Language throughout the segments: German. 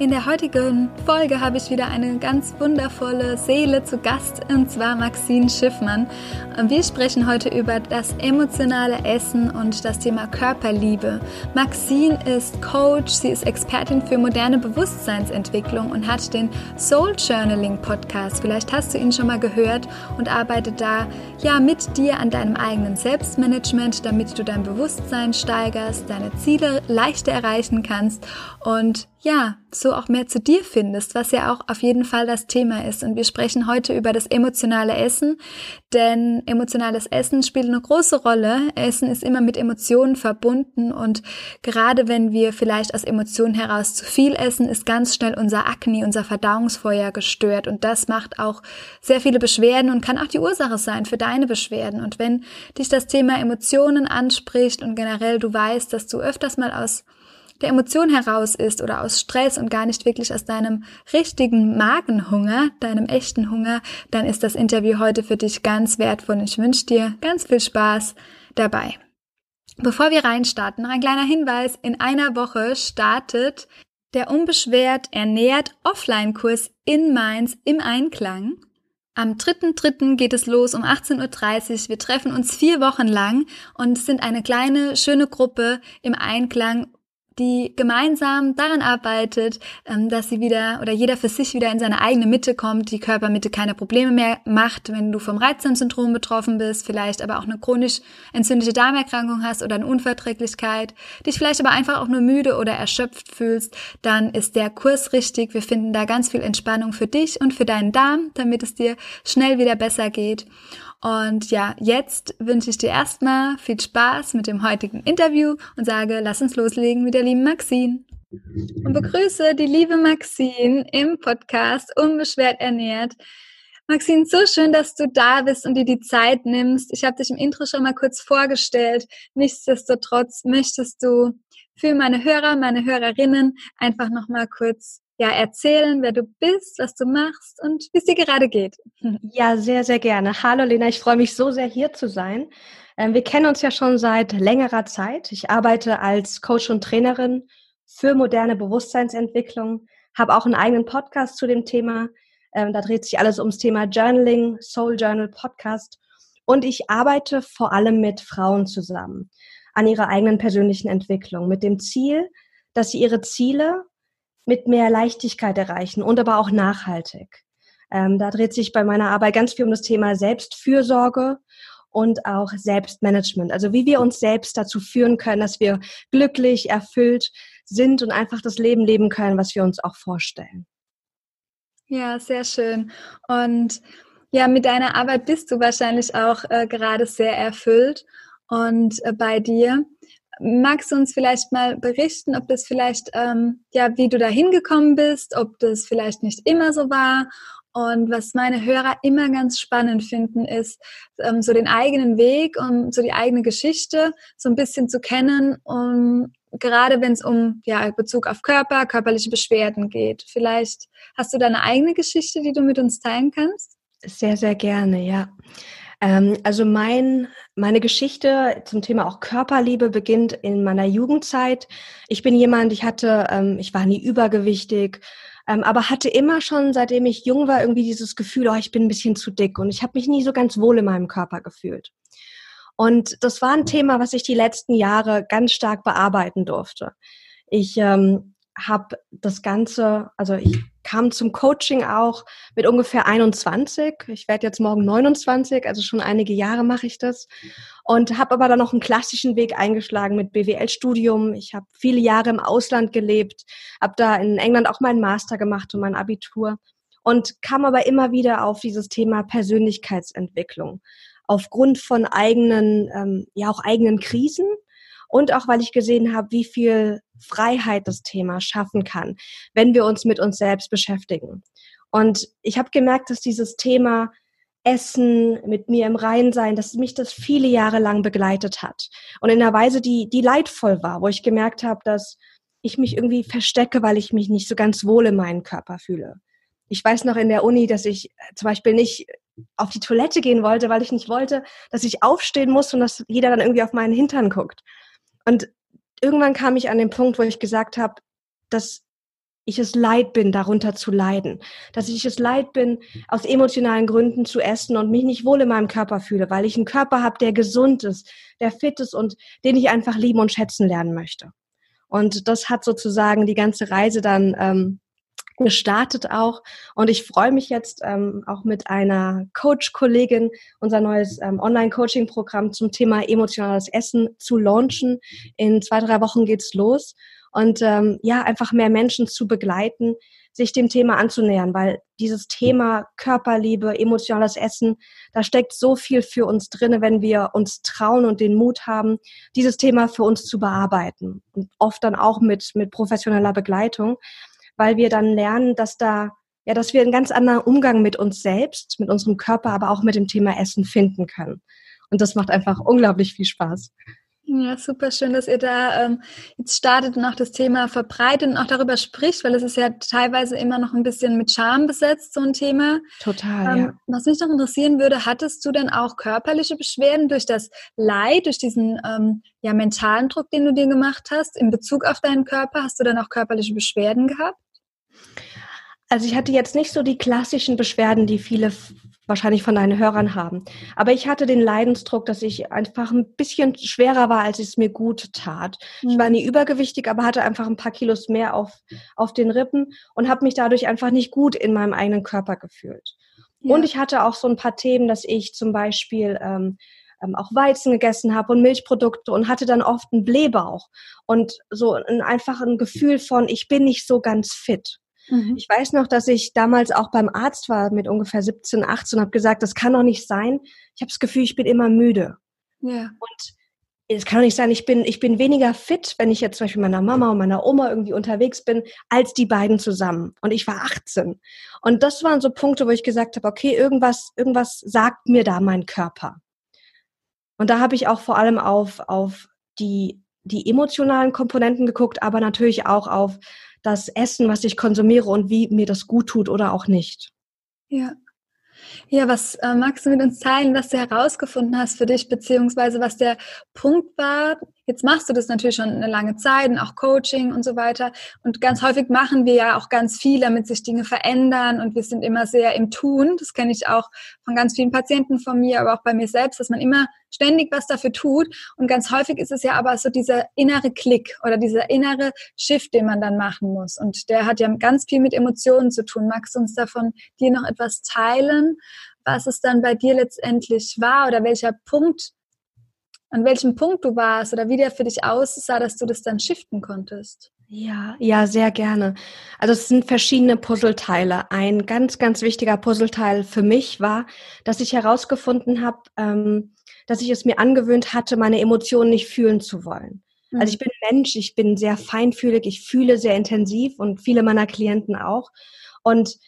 In der heutigen Folge habe ich wieder eine ganz wundervolle Seele zu Gast, und zwar Maxine Schiffmann. Wir sprechen heute über das emotionale Essen und das Thema Körperliebe. Maxine ist Coach, sie ist Expertin für moderne Bewusstseinsentwicklung und hat den Soul Journaling Podcast. Vielleicht hast du ihn schon mal gehört und arbeitet da ja mit dir an deinem eigenen Selbstmanagement, damit du dein Bewusstsein steigerst, deine Ziele leichter erreichen kannst und ja, so auch mehr zu dir findest, was ja auch auf jeden Fall das Thema ist. Und wir sprechen heute über das emotionale Essen, denn emotionales Essen spielt eine große Rolle. Essen ist immer mit Emotionen verbunden und gerade wenn wir vielleicht aus Emotionen heraus zu viel essen, ist ganz schnell unser Akne, unser Verdauungsfeuer gestört und das macht auch sehr viele Beschwerden und kann auch die Ursache sein für deine Beschwerden. Und wenn dich das Thema Emotionen anspricht und generell du weißt, dass du öfters mal aus der Emotion heraus ist oder aus Stress und gar nicht wirklich aus deinem richtigen Magenhunger, deinem echten Hunger, dann ist das Interview heute für dich ganz wertvoll ich wünsche dir ganz viel Spaß dabei. Bevor wir reinstarten, noch ein kleiner Hinweis. In einer Woche startet der Unbeschwert ernährt Offline-Kurs in Mainz im Einklang. Am 3.3. geht es los um 18.30 Uhr. Wir treffen uns vier Wochen lang und sind eine kleine, schöne Gruppe im Einklang die gemeinsam daran arbeitet, ähm, dass sie wieder oder jeder für sich wieder in seine eigene Mitte kommt, die Körpermitte keine Probleme mehr macht, wenn du vom Reizdarmsyndrom betroffen bist, vielleicht aber auch eine chronisch entzündliche Darmerkrankung hast oder eine Unverträglichkeit, dich vielleicht aber einfach auch nur müde oder erschöpft fühlst, dann ist der Kurs richtig. Wir finden da ganz viel Entspannung für dich und für deinen Darm, damit es dir schnell wieder besser geht. Und ja, jetzt wünsche ich dir erstmal viel Spaß mit dem heutigen Interview und sage, lass uns loslegen mit der lieben Maxine. Und begrüße die liebe Maxine im Podcast Unbeschwert ernährt. Maxine, so schön, dass du da bist und dir die Zeit nimmst. Ich habe dich im Intro schon mal kurz vorgestellt. Nichtsdestotrotz möchtest du für meine Hörer, meine Hörerinnen einfach noch mal kurz ja, erzählen, wer du bist, was du machst und wie es dir gerade geht. Ja, sehr, sehr gerne. Hallo Lena, ich freue mich so sehr hier zu sein. Ähm, wir kennen uns ja schon seit längerer Zeit. Ich arbeite als Coach und Trainerin für moderne Bewusstseinsentwicklung, habe auch einen eigenen Podcast zu dem Thema. Ähm, da dreht sich alles ums Thema Journaling, Soul Journal Podcast. Und ich arbeite vor allem mit Frauen zusammen an ihrer eigenen persönlichen Entwicklung mit dem Ziel, dass sie ihre Ziele mit mehr Leichtigkeit erreichen und aber auch nachhaltig. Ähm, da dreht sich bei meiner Arbeit ganz viel um das Thema Selbstfürsorge und auch Selbstmanagement. Also wie wir uns selbst dazu führen können, dass wir glücklich, erfüllt sind und einfach das Leben leben können, was wir uns auch vorstellen. Ja, sehr schön. Und ja, mit deiner Arbeit bist du wahrscheinlich auch äh, gerade sehr erfüllt und äh, bei dir. Magst du uns vielleicht mal berichten, ob das vielleicht, ähm, ja, wie du da hingekommen bist, ob das vielleicht nicht immer so war und was meine Hörer immer ganz spannend finden, ist ähm, so den eigenen Weg und so die eigene Geschichte so ein bisschen zu kennen, um gerade wenn es um ja, Bezug auf Körper, körperliche Beschwerden geht. Vielleicht hast du da eine eigene Geschichte, die du mit uns teilen kannst? Sehr, sehr gerne, ja. Ähm, also mein, meine Geschichte zum Thema auch Körperliebe beginnt in meiner Jugendzeit. Ich bin jemand, ich hatte, ähm, ich war nie übergewichtig, ähm, aber hatte immer schon, seitdem ich jung war, irgendwie dieses Gefühl, oh, ich bin ein bisschen zu dick und ich habe mich nie so ganz wohl in meinem Körper gefühlt. Und das war ein Thema, was ich die letzten Jahre ganz stark bearbeiten durfte. Ich ähm, habe das Ganze, also ich kam zum Coaching auch mit ungefähr 21. Ich werde jetzt morgen 29, also schon einige Jahre mache ich das. Und habe aber dann noch einen klassischen Weg eingeschlagen mit BWL-Studium. Ich habe viele Jahre im Ausland gelebt, habe da in England auch meinen Master gemacht und mein Abitur und kam aber immer wieder auf dieses Thema Persönlichkeitsentwicklung aufgrund von eigenen, ähm, ja auch eigenen Krisen und auch weil ich gesehen habe, wie viel Freiheit das Thema schaffen kann, wenn wir uns mit uns selbst beschäftigen. Und ich habe gemerkt, dass dieses Thema Essen, mit mir im Rein sein, dass mich das viele Jahre lang begleitet hat. Und in einer Weise, die, die leidvoll war, wo ich gemerkt habe, dass ich mich irgendwie verstecke, weil ich mich nicht so ganz wohl in meinem Körper fühle. Ich weiß noch in der Uni, dass ich zum Beispiel nicht auf die Toilette gehen wollte, weil ich nicht wollte, dass ich aufstehen muss und dass jeder dann irgendwie auf meinen Hintern guckt. Und irgendwann kam ich an den Punkt, wo ich gesagt habe, dass ich es leid bin, darunter zu leiden. Dass ich es leid bin, aus emotionalen Gründen zu essen und mich nicht wohl in meinem Körper fühle, weil ich einen Körper habe, der gesund ist, der fit ist und den ich einfach lieben und schätzen lernen möchte. Und das hat sozusagen die ganze Reise dann ähm, gestartet auch. Und ich freue mich jetzt ähm, auch mit einer Coach-Kollegin unser neues ähm, Online-Coaching-Programm zum Thema emotionales Essen zu launchen. In zwei, drei Wochen geht's los und ähm, ja, einfach mehr Menschen zu begleiten, sich dem Thema anzunähern, weil dieses Thema Körperliebe, emotionales Essen, da steckt so viel für uns drinne, wenn wir uns trauen und den Mut haben, dieses Thema für uns zu bearbeiten und oft dann auch mit mit professioneller Begleitung, weil wir dann lernen, dass da ja, dass wir einen ganz anderen Umgang mit uns selbst, mit unserem Körper, aber auch mit dem Thema Essen finden können. Und das macht einfach unglaublich viel Spaß. Ja, super schön, dass ihr da ähm, jetzt startet und auch das Thema verbreitet und auch darüber spricht, weil es ist ja teilweise immer noch ein bisschen mit Scham besetzt, so ein Thema. Total, ähm, ja. Was mich noch interessieren würde, hattest du denn auch körperliche Beschwerden durch das Leid, durch diesen ähm, ja, mentalen Druck, den du dir gemacht hast, in Bezug auf deinen Körper? Hast du dann auch körperliche Beschwerden gehabt? Also ich hatte jetzt nicht so die klassischen Beschwerden, die viele wahrscheinlich von deinen Hörern haben. Aber ich hatte den Leidensdruck, dass ich einfach ein bisschen schwerer war, als es mir gut tat. Ich war mhm. nie übergewichtig, aber hatte einfach ein paar Kilos mehr auf, auf den Rippen und habe mich dadurch einfach nicht gut in meinem eigenen Körper gefühlt. Ja. Und ich hatte auch so ein paar Themen, dass ich zum Beispiel ähm, ähm, auch Weizen gegessen habe und Milchprodukte und hatte dann oft einen Blähbauch und so ein, einfach ein Gefühl von, ich bin nicht so ganz fit. Mhm. Ich weiß noch, dass ich damals auch beim Arzt war mit ungefähr 17, 18 und habe gesagt, das kann doch nicht sein. Ich habe das Gefühl, ich bin immer müde. Ja. Und es kann doch nicht sein, ich bin, ich bin weniger fit, wenn ich jetzt zum Beispiel meiner Mama und meiner Oma irgendwie unterwegs bin, als die beiden zusammen. Und ich war 18. Und das waren so Punkte, wo ich gesagt habe, okay, irgendwas, irgendwas sagt mir da mein Körper. Und da habe ich auch vor allem auf, auf die, die emotionalen Komponenten geguckt, aber natürlich auch auf das Essen, was ich konsumiere und wie mir das gut tut oder auch nicht. Ja. Ja, was äh, magst du mit uns teilen, was du herausgefunden hast für dich, beziehungsweise was der Punkt war, Jetzt machst du das natürlich schon eine lange Zeit und auch Coaching und so weiter. Und ganz häufig machen wir ja auch ganz viel, damit sich Dinge verändern und wir sind immer sehr im Tun. Das kenne ich auch von ganz vielen Patienten von mir, aber auch bei mir selbst, dass man immer ständig was dafür tut. Und ganz häufig ist es ja aber so dieser innere Klick oder dieser innere Shift, den man dann machen muss. Und der hat ja ganz viel mit Emotionen zu tun. Magst du uns davon dir noch etwas teilen, was es dann bei dir letztendlich war oder welcher Punkt an welchem Punkt du warst oder wie der für dich aussah, dass du das dann shiften konntest. Ja, ja, sehr gerne. Also es sind verschiedene Puzzleteile. Ein ganz, ganz wichtiger Puzzleteil für mich war, dass ich herausgefunden habe, ähm, dass ich es mir angewöhnt hatte, meine Emotionen nicht fühlen zu wollen. Mhm. Also ich bin Mensch, ich bin sehr feinfühlig, ich fühle sehr intensiv und viele meiner Klienten auch. Und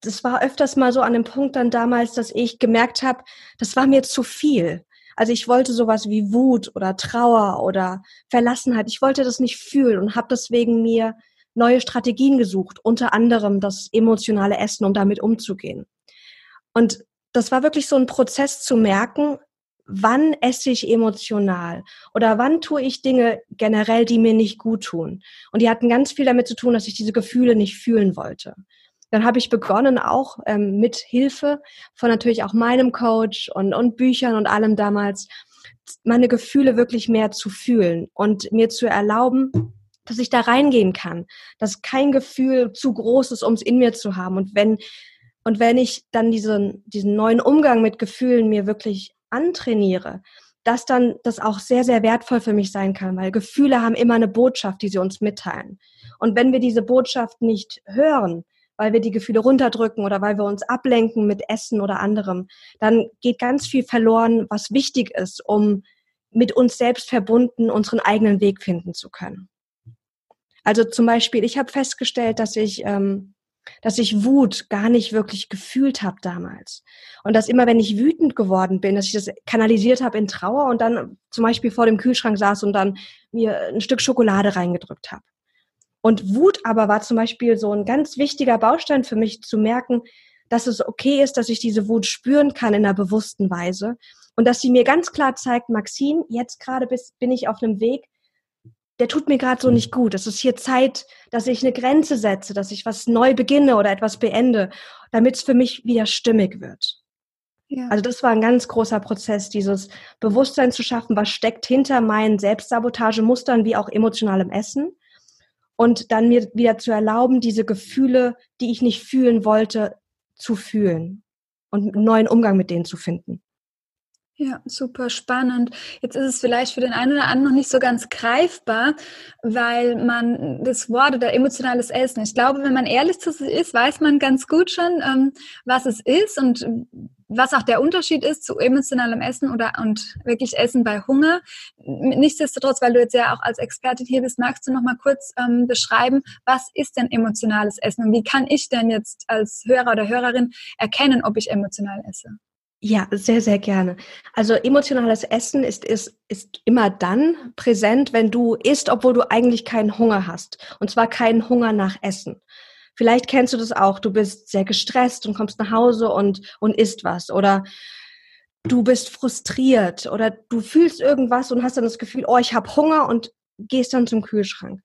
das war öfters mal so an dem Punkt dann damals, dass ich gemerkt habe, das war mir zu viel. Also ich wollte sowas wie Wut oder Trauer oder Verlassenheit. Ich wollte das nicht fühlen und habe deswegen mir neue Strategien gesucht, unter anderem das emotionale Essen, um damit umzugehen. Und das war wirklich so ein Prozess zu merken, wann esse ich emotional oder wann tue ich Dinge generell, die mir nicht gut tun. Und die hatten ganz viel damit zu tun, dass ich diese Gefühle nicht fühlen wollte dann habe ich begonnen, auch ähm, mit Hilfe von natürlich auch meinem Coach und, und Büchern und allem damals, meine Gefühle wirklich mehr zu fühlen und mir zu erlauben, dass ich da reingehen kann, dass kein Gefühl zu groß ist, um es in mir zu haben. Und wenn, und wenn ich dann diesen, diesen neuen Umgang mit Gefühlen mir wirklich antrainiere, dass dann das auch sehr, sehr wertvoll für mich sein kann, weil Gefühle haben immer eine Botschaft, die sie uns mitteilen. Und wenn wir diese Botschaft nicht hören, weil wir die Gefühle runterdrücken oder weil wir uns ablenken mit Essen oder anderem, dann geht ganz viel verloren, was wichtig ist, um mit uns selbst verbunden unseren eigenen Weg finden zu können. Also zum Beispiel, ich habe festgestellt, dass ich ähm, dass ich Wut gar nicht wirklich gefühlt habe damals. Und dass immer, wenn ich wütend geworden bin, dass ich das kanalisiert habe in Trauer und dann zum Beispiel vor dem Kühlschrank saß und dann mir ein Stück Schokolade reingedrückt habe. Und Wut aber war zum Beispiel so ein ganz wichtiger Baustein für mich zu merken, dass es okay ist, dass ich diese Wut spüren kann in einer bewussten Weise und dass sie mir ganz klar zeigt, Maxine, jetzt gerade bin ich auf einem Weg, der tut mir gerade so nicht gut. Es ist hier Zeit, dass ich eine Grenze setze, dass ich was neu beginne oder etwas beende, damit es für mich wieder stimmig wird. Ja. Also das war ein ganz großer Prozess, dieses Bewusstsein zu schaffen, was steckt hinter meinen Selbstsabotagemustern wie auch emotionalem Essen und dann mir wieder zu erlauben, diese Gefühle, die ich nicht fühlen wollte, zu fühlen und einen neuen Umgang mit denen zu finden. Ja, super spannend. Jetzt ist es vielleicht für den einen oder anderen noch nicht so ganz greifbar, weil man das Wort oder emotionales Essen, ich glaube, wenn man ehrlich zu sich ist, weiß man ganz gut schon, ähm, was es ist und was auch der Unterschied ist zu emotionalem Essen oder und wirklich Essen bei Hunger. Nichtsdestotrotz, weil du jetzt ja auch als Expertin hier bist, magst du noch mal kurz ähm, beschreiben, was ist denn emotionales Essen und wie kann ich denn jetzt als Hörer oder Hörerin erkennen, ob ich emotional esse? Ja, sehr, sehr gerne. Also emotionales Essen ist, ist, ist immer dann präsent, wenn du isst, obwohl du eigentlich keinen Hunger hast. Und zwar keinen Hunger nach Essen. Vielleicht kennst du das auch. Du bist sehr gestresst und kommst nach Hause und, und isst was. Oder du bist frustriert oder du fühlst irgendwas und hast dann das Gefühl, oh, ich habe Hunger und gehst dann zum Kühlschrank.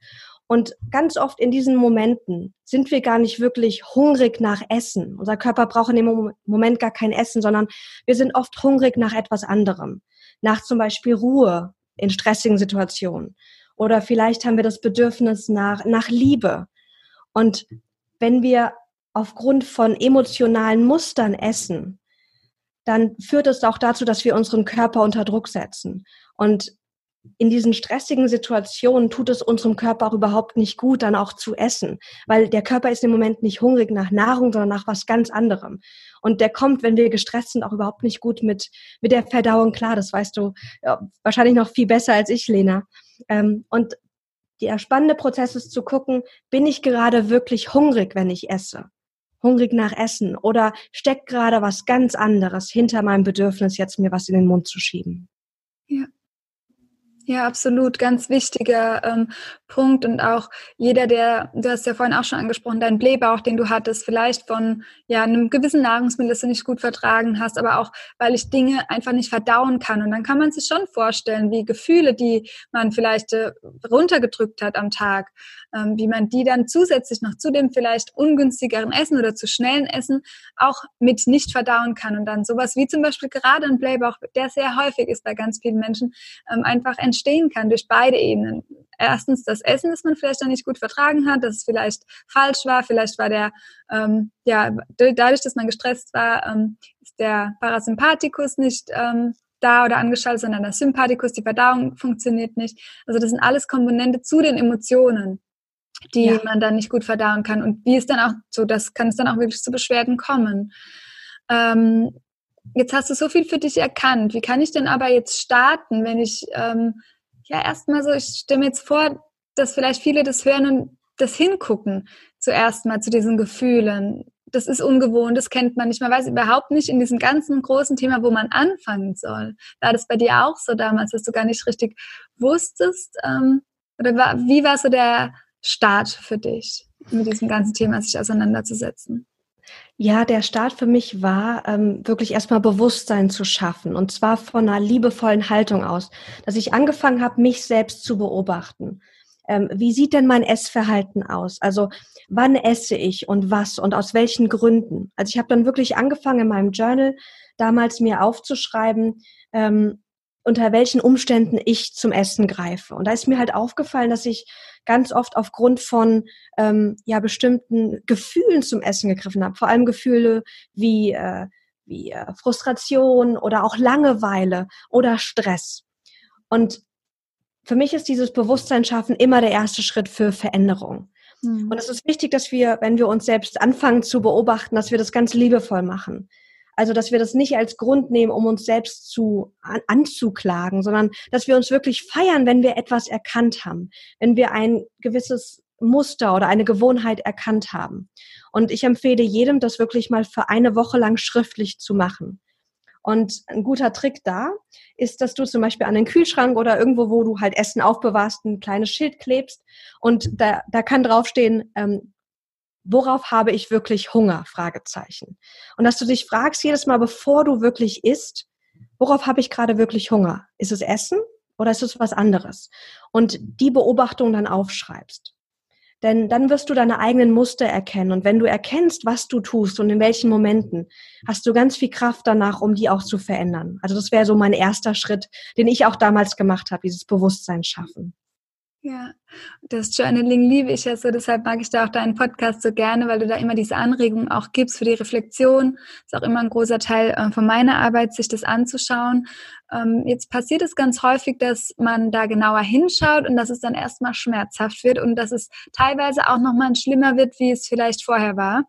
Und ganz oft in diesen Momenten sind wir gar nicht wirklich hungrig nach Essen. Unser Körper braucht in dem Moment gar kein Essen, sondern wir sind oft hungrig nach etwas anderem. Nach zum Beispiel Ruhe in stressigen Situationen. Oder vielleicht haben wir das Bedürfnis nach, nach Liebe. Und wenn wir aufgrund von emotionalen Mustern essen, dann führt es auch dazu, dass wir unseren Körper unter Druck setzen. Und in diesen stressigen Situationen tut es unserem Körper auch überhaupt nicht gut, dann auch zu essen, weil der Körper ist im Moment nicht hungrig nach Nahrung, sondern nach was ganz anderem. Und der kommt, wenn wir gestresst sind, auch überhaupt nicht gut mit, mit der Verdauung klar. Das weißt du ja, wahrscheinlich noch viel besser als ich, Lena. Ähm, und der spannende Prozess ist zu gucken, bin ich gerade wirklich hungrig, wenn ich esse? Hungrig nach Essen? Oder steckt gerade was ganz anderes hinter meinem Bedürfnis, jetzt mir was in den Mund zu schieben? Ja. Ja, absolut, ganz wichtiger ähm, Punkt und auch jeder, der, du hast ja vorhin auch schon angesprochen, dein Blähbauch, den du hattest, vielleicht von ja einem gewissen Nahrungsmittel, das du nicht gut vertragen hast, aber auch, weil ich Dinge einfach nicht verdauen kann. Und dann kann man sich schon vorstellen, wie Gefühle, die man vielleicht äh, runtergedrückt hat am Tag, ähm, wie man die dann zusätzlich noch zu dem vielleicht ungünstigeren Essen oder zu schnellen Essen auch mit nicht verdauen kann und dann sowas wie zum Beispiel gerade ein Blähbauch, der sehr häufig ist bei ganz vielen Menschen, ähm, einfach entstehen kann durch beide Ebenen. Erstens das Essen, das man vielleicht dann nicht gut vertragen hat, dass es vielleicht falsch war, vielleicht war der, ähm, ja, dadurch, dass man gestresst war, ähm, ist der Parasympathikus nicht ähm, da oder angeschaltet, sondern der Sympathikus, die Verdauung funktioniert nicht. Also das sind alles Komponente zu den Emotionen die ja. man dann nicht gut verdauen kann. Und wie ist dann auch so, das kann es dann auch wirklich zu Beschwerden kommen. Ähm, jetzt hast du so viel für dich erkannt. Wie kann ich denn aber jetzt starten, wenn ich ähm, ja erstmal so, ich stelle mir jetzt vor, dass vielleicht viele das hören und das hingucken, zuerst mal zu diesen Gefühlen. Das ist ungewohnt, das kennt man nicht. Man weiß überhaupt nicht in diesem ganzen großen Thema, wo man anfangen soll. War das bei dir auch so damals, dass du gar nicht richtig wusstest? Ähm, oder war, wie war so der Start für dich, mit diesem ganzen Thema sich auseinanderzusetzen? Ja, der Start für mich war, ähm, wirklich erstmal Bewusstsein zu schaffen. Und zwar von einer liebevollen Haltung aus, dass ich angefangen habe, mich selbst zu beobachten. Ähm, wie sieht denn mein Essverhalten aus? Also wann esse ich und was und aus welchen Gründen? Also ich habe dann wirklich angefangen in meinem Journal damals mir aufzuschreiben, ähm, unter welchen Umständen ich zum Essen greife. Und da ist mir halt aufgefallen, dass ich ganz oft aufgrund von ähm, ja bestimmten Gefühlen zum Essen gegriffen habe. Vor allem Gefühle wie äh, wie äh, Frustration oder auch Langeweile oder Stress. Und für mich ist dieses Bewusstsein schaffen immer der erste Schritt für Veränderung. Mhm. Und es ist wichtig, dass wir, wenn wir uns selbst anfangen zu beobachten, dass wir das ganz liebevoll machen. Also, dass wir das nicht als Grund nehmen, um uns selbst zu an, anzuklagen, sondern dass wir uns wirklich feiern, wenn wir etwas erkannt haben, wenn wir ein gewisses Muster oder eine Gewohnheit erkannt haben. Und ich empfehle jedem, das wirklich mal für eine Woche lang schriftlich zu machen. Und ein guter Trick da ist, dass du zum Beispiel an den Kühlschrank oder irgendwo, wo du halt Essen aufbewahrst, ein kleines Schild klebst und da, da kann draufstehen, ähm, worauf habe ich wirklich Hunger? Fragezeichen. Und dass du dich fragst jedes Mal, bevor du wirklich isst, worauf habe ich gerade wirklich Hunger? Ist es Essen oder ist es was anderes? Und die Beobachtung dann aufschreibst. Denn dann wirst du deine eigenen Muster erkennen. Und wenn du erkennst, was du tust und in welchen Momenten, hast du ganz viel Kraft danach, um die auch zu verändern. Also das wäre so mein erster Schritt, den ich auch damals gemacht habe, dieses Bewusstsein schaffen. Ja, das Journaling liebe ich ja so, deshalb mag ich da auch deinen Podcast so gerne, weil du da immer diese Anregungen auch gibst für die Reflexion. Ist auch immer ein großer Teil äh, von meiner Arbeit, sich das anzuschauen. Ähm, jetzt passiert es ganz häufig, dass man da genauer hinschaut und dass es dann erstmal schmerzhaft wird und dass es teilweise auch nochmal schlimmer wird, wie es vielleicht vorher war.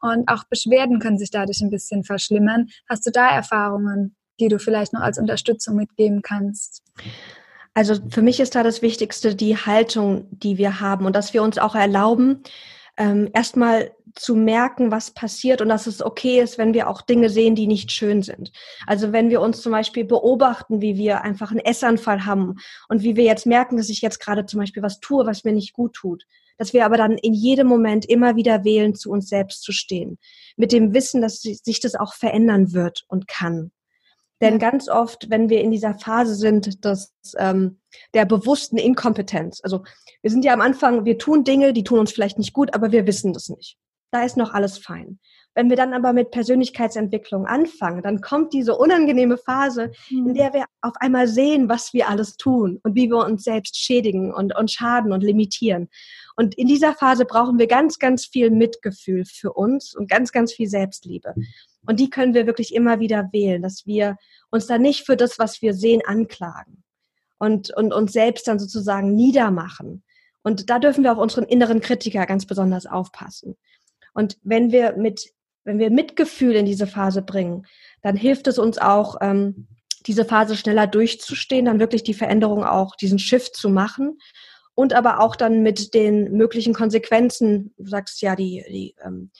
Und auch Beschwerden können sich dadurch ein bisschen verschlimmern. Hast du da Erfahrungen, die du vielleicht noch als Unterstützung mitgeben kannst? Also für mich ist da das Wichtigste die Haltung, die wir haben und dass wir uns auch erlauben, ähm, erstmal zu merken, was passiert und dass es okay ist, wenn wir auch Dinge sehen, die nicht schön sind. Also wenn wir uns zum Beispiel beobachten, wie wir einfach einen Essanfall haben und wie wir jetzt merken, dass ich jetzt gerade zum Beispiel was tue, was mir nicht gut tut, dass wir aber dann in jedem Moment immer wieder wählen, zu uns selbst zu stehen, mit dem Wissen, dass sich das auch verändern wird und kann. Denn ganz oft, wenn wir in dieser Phase sind, des, ähm, der bewussten Inkompetenz, also wir sind ja am Anfang, wir tun Dinge, die tun uns vielleicht nicht gut, aber wir wissen das nicht. Da ist noch alles fein. Wenn wir dann aber mit Persönlichkeitsentwicklung anfangen, dann kommt diese unangenehme Phase, in mhm. der wir auf einmal sehen, was wir alles tun und wie wir uns selbst schädigen und, und schaden und limitieren. Und in dieser Phase brauchen wir ganz, ganz viel Mitgefühl für uns und ganz, ganz viel Selbstliebe. Und die können wir wirklich immer wieder wählen, dass wir uns da nicht für das, was wir sehen, anklagen und, und uns selbst dann sozusagen niedermachen. Und da dürfen wir auf unseren inneren Kritiker ganz besonders aufpassen. Und wenn wir mit, wenn wir Mitgefühl in diese Phase bringen, dann hilft es uns auch, ähm, diese Phase schneller durchzustehen, dann wirklich die Veränderung auch, diesen Shift zu machen und aber auch dann mit den möglichen Konsequenzen, du sagst ja, die, die ähm,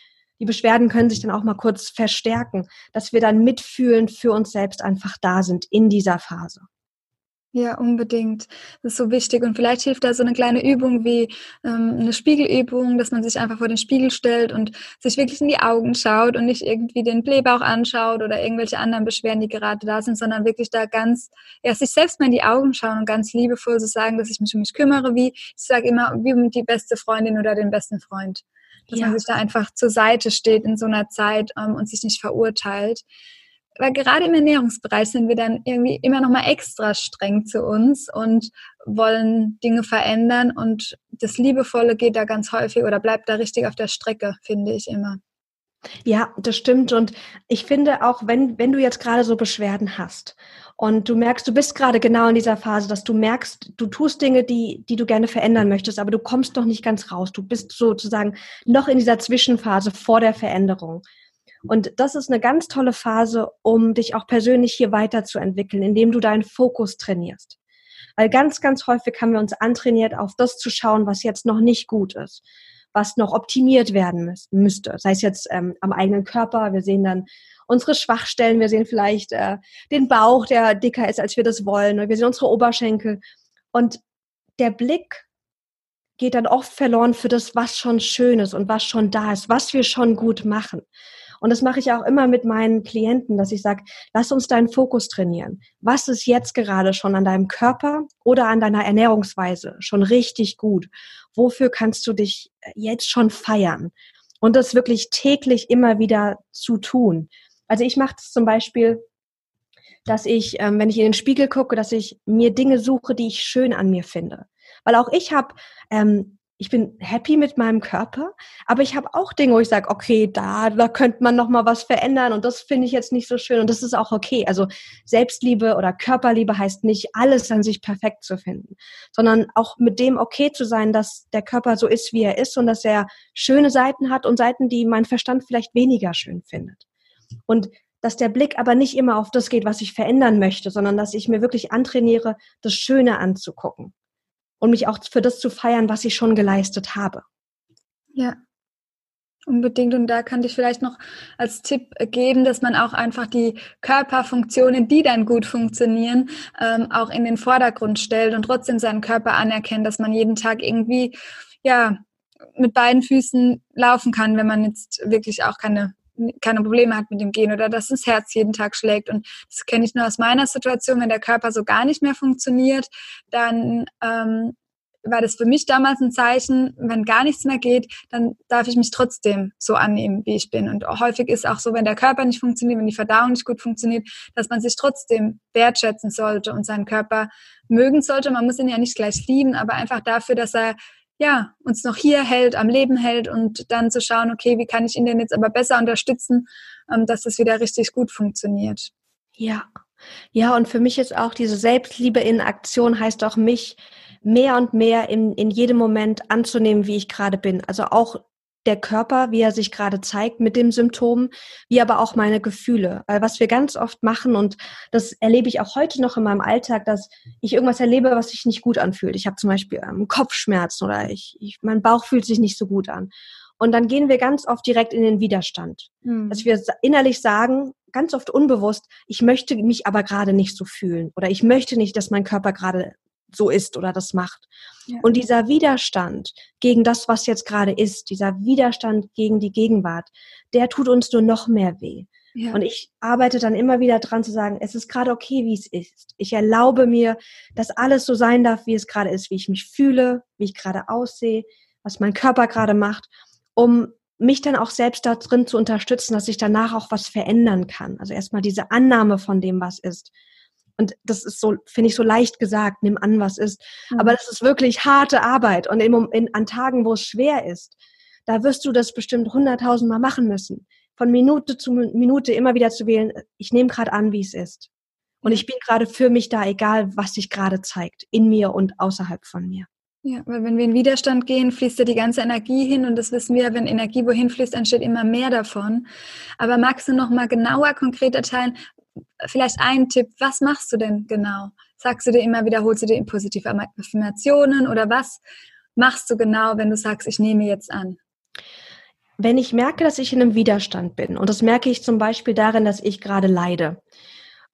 die Beschwerden können sich dann auch mal kurz verstärken, dass wir dann mitfühlend für uns selbst einfach da sind in dieser Phase. Ja, unbedingt. Das ist so wichtig. Und vielleicht hilft da so eine kleine Übung wie ähm, eine Spiegelübung, dass man sich einfach vor den Spiegel stellt und sich wirklich in die Augen schaut und nicht irgendwie den Blähbauch anschaut oder irgendwelche anderen Beschwerden, die gerade da sind, sondern wirklich da ganz, ja, sich selbst mal in die Augen schauen und ganz liebevoll so sagen, dass ich mich um mich kümmere, wie, ich sage immer, wie um die beste Freundin oder den besten Freund dass ja. man sich da einfach zur Seite steht in so einer Zeit ähm, und sich nicht verurteilt. Weil gerade im Ernährungsbereich sind wir dann irgendwie immer noch mal extra streng zu uns und wollen Dinge verändern und das Liebevolle geht da ganz häufig oder bleibt da richtig auf der Strecke, finde ich immer. Ja, das stimmt. Und ich finde auch, wenn, wenn du jetzt gerade so Beschwerden hast und du merkst, du bist gerade genau in dieser Phase, dass du merkst, du tust Dinge, die, die du gerne verändern möchtest, aber du kommst noch nicht ganz raus. Du bist sozusagen noch in dieser Zwischenphase vor der Veränderung. Und das ist eine ganz tolle Phase, um dich auch persönlich hier weiterzuentwickeln, indem du deinen Fokus trainierst. Weil ganz, ganz häufig haben wir uns antrainiert, auf das zu schauen, was jetzt noch nicht gut ist was noch optimiert werden müsste. Sei es jetzt ähm, am eigenen Körper, wir sehen dann unsere Schwachstellen, wir sehen vielleicht äh, den Bauch, der dicker ist, als wir das wollen, wir sehen unsere Oberschenkel. Und der Blick geht dann oft verloren für das, was schon schön ist und was schon da ist, was wir schon gut machen. Und das mache ich auch immer mit meinen Klienten, dass ich sage, lass uns deinen Fokus trainieren. Was ist jetzt gerade schon an deinem Körper oder an deiner Ernährungsweise schon richtig gut? Wofür kannst du dich jetzt schon feiern? Und das wirklich täglich immer wieder zu tun. Also ich mache das zum Beispiel, dass ich, ähm, wenn ich in den Spiegel gucke, dass ich mir Dinge suche, die ich schön an mir finde. Weil auch ich habe ähm, ich bin happy mit meinem Körper, aber ich habe auch Dinge, wo ich sage, okay, da, da könnte man noch mal was verändern und das finde ich jetzt nicht so schön und das ist auch okay. Also Selbstliebe oder Körperliebe heißt nicht alles an sich perfekt zu finden, sondern auch mit dem okay zu sein, dass der Körper so ist, wie er ist und dass er schöne Seiten hat und Seiten, die mein Verstand vielleicht weniger schön findet. Und dass der Blick aber nicht immer auf das geht, was ich verändern möchte, sondern dass ich mir wirklich antrainiere, das Schöne anzugucken und mich auch für das zu feiern, was ich schon geleistet habe. Ja, Unbedingt. Und da kann ich vielleicht noch als Tipp geben, dass man auch einfach die Körperfunktionen, die dann gut funktionieren, ähm, auch in den Vordergrund stellt und trotzdem seinen Körper anerkennt, dass man jeden Tag irgendwie, ja, mit beiden Füßen laufen kann, wenn man jetzt wirklich auch keine keine Probleme hat mit dem Gehen oder dass das Herz jeden Tag schlägt. Und das kenne ich nur aus meiner Situation, wenn der Körper so gar nicht mehr funktioniert, dann ähm, war das für mich damals ein Zeichen, wenn gar nichts mehr geht, dann darf ich mich trotzdem so annehmen, wie ich bin. Und häufig ist auch so, wenn der Körper nicht funktioniert, wenn die Verdauung nicht gut funktioniert, dass man sich trotzdem wertschätzen sollte und seinen Körper mögen sollte. Man muss ihn ja nicht gleich lieben, aber einfach dafür, dass er ja, uns noch hier hält, am Leben hält und dann zu schauen, okay, wie kann ich ihn denn jetzt aber besser unterstützen, ähm, dass das wieder richtig gut funktioniert. Ja, ja, und für mich ist auch diese Selbstliebe in Aktion heißt auch mich mehr und mehr in, in jedem Moment anzunehmen, wie ich gerade bin. Also auch der Körper, wie er sich gerade zeigt mit dem Symptom, wie aber auch meine Gefühle. Weil was wir ganz oft machen, und das erlebe ich auch heute noch in meinem Alltag, dass ich irgendwas erlebe, was sich nicht gut anfühlt. Ich habe zum Beispiel ähm, Kopfschmerzen oder ich, ich, mein Bauch fühlt sich nicht so gut an. Und dann gehen wir ganz oft direkt in den Widerstand. Mhm. Dass wir innerlich sagen, ganz oft unbewusst, ich möchte mich aber gerade nicht so fühlen oder ich möchte nicht, dass mein Körper gerade so ist oder das macht. Ja. Und dieser Widerstand gegen das, was jetzt gerade ist, dieser Widerstand gegen die Gegenwart, der tut uns nur noch mehr weh. Ja. Und ich arbeite dann immer wieder dran zu sagen, es ist gerade okay, wie es ist. Ich erlaube mir, dass alles so sein darf, wie es gerade ist, wie ich mich fühle, wie ich gerade aussehe, was mein Körper gerade macht, um mich dann auch selbst da drin zu unterstützen, dass ich danach auch was verändern kann. Also erstmal diese Annahme von dem, was ist. Und das ist so, finde ich, so leicht gesagt, nimm an, was ist. Mhm. Aber das ist wirklich harte Arbeit. Und in, in, an Tagen, wo es schwer ist, da wirst du das bestimmt hunderttausendmal machen müssen. Von Minute zu Minute immer wieder zu wählen, ich nehme gerade an, wie es ist. Und ich bin gerade für mich da, egal was sich gerade zeigt, in mir und außerhalb von mir. Ja, weil wenn wir in Widerstand gehen, fließt ja die ganze Energie hin und das wissen wir, wenn Energie wohin fließt, entsteht immer mehr davon. Aber magst du noch mal genauer, konkreter teilen, vielleicht ein Tipp, was machst du denn genau? Sagst du dir immer wieder, holst du dir positive Affirmationen oder was machst du genau, wenn du sagst, ich nehme jetzt an? Wenn ich merke, dass ich in einem Widerstand bin, und das merke ich zum Beispiel darin, dass ich gerade leide,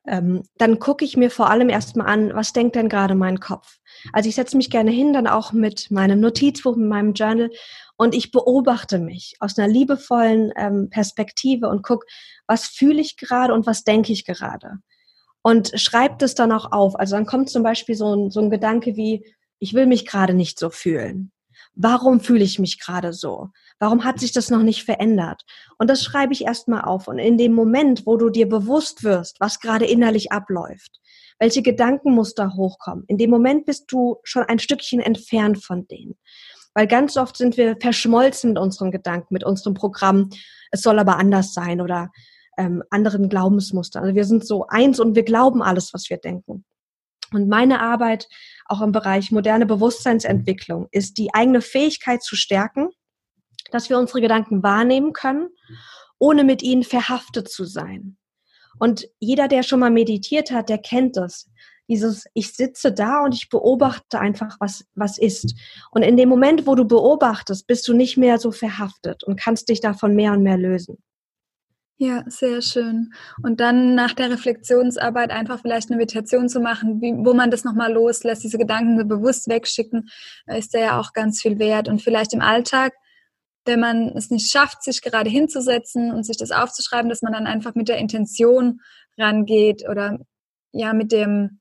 ähm, dann gucke ich mir vor allem erstmal an, was denkt denn gerade mein Kopf? Also ich setze mich gerne hin, dann auch mit meinem Notizbuch, mit meinem Journal und ich beobachte mich aus einer liebevollen ähm, Perspektive und gucke, was fühle ich gerade und was denke ich gerade. Und schreibt es dann auch auf. Also dann kommt zum Beispiel so ein, so ein Gedanke wie, ich will mich gerade nicht so fühlen. Warum fühle ich mich gerade so? Warum hat sich das noch nicht verändert? Und das schreibe ich erstmal auf. Und in dem Moment, wo du dir bewusst wirst, was gerade innerlich abläuft, welche Gedankenmuster hochkommen, in dem Moment bist du schon ein Stückchen entfernt von denen. Weil ganz oft sind wir verschmolzen mit unseren Gedanken, mit unserem Programm, es soll aber anders sein oder ähm, anderen Glaubensmustern. Also wir sind so eins und wir glauben alles, was wir denken. Und meine Arbeit auch im Bereich moderne Bewusstseinsentwicklung ist die eigene Fähigkeit zu stärken, dass wir unsere Gedanken wahrnehmen können, ohne mit ihnen verhaftet zu sein. Und jeder, der schon mal meditiert hat, der kennt das dieses, ich sitze da und ich beobachte einfach, was, was ist. Und in dem Moment, wo du beobachtest, bist du nicht mehr so verhaftet und kannst dich davon mehr und mehr lösen. Ja, sehr schön. Und dann nach der Reflexionsarbeit einfach vielleicht eine Meditation zu machen, wie, wo man das nochmal loslässt, diese Gedanken bewusst wegschicken, ist ja auch ganz viel wert. Und vielleicht im Alltag, wenn man es nicht schafft, sich gerade hinzusetzen und sich das aufzuschreiben, dass man dann einfach mit der Intention rangeht oder ja, mit dem,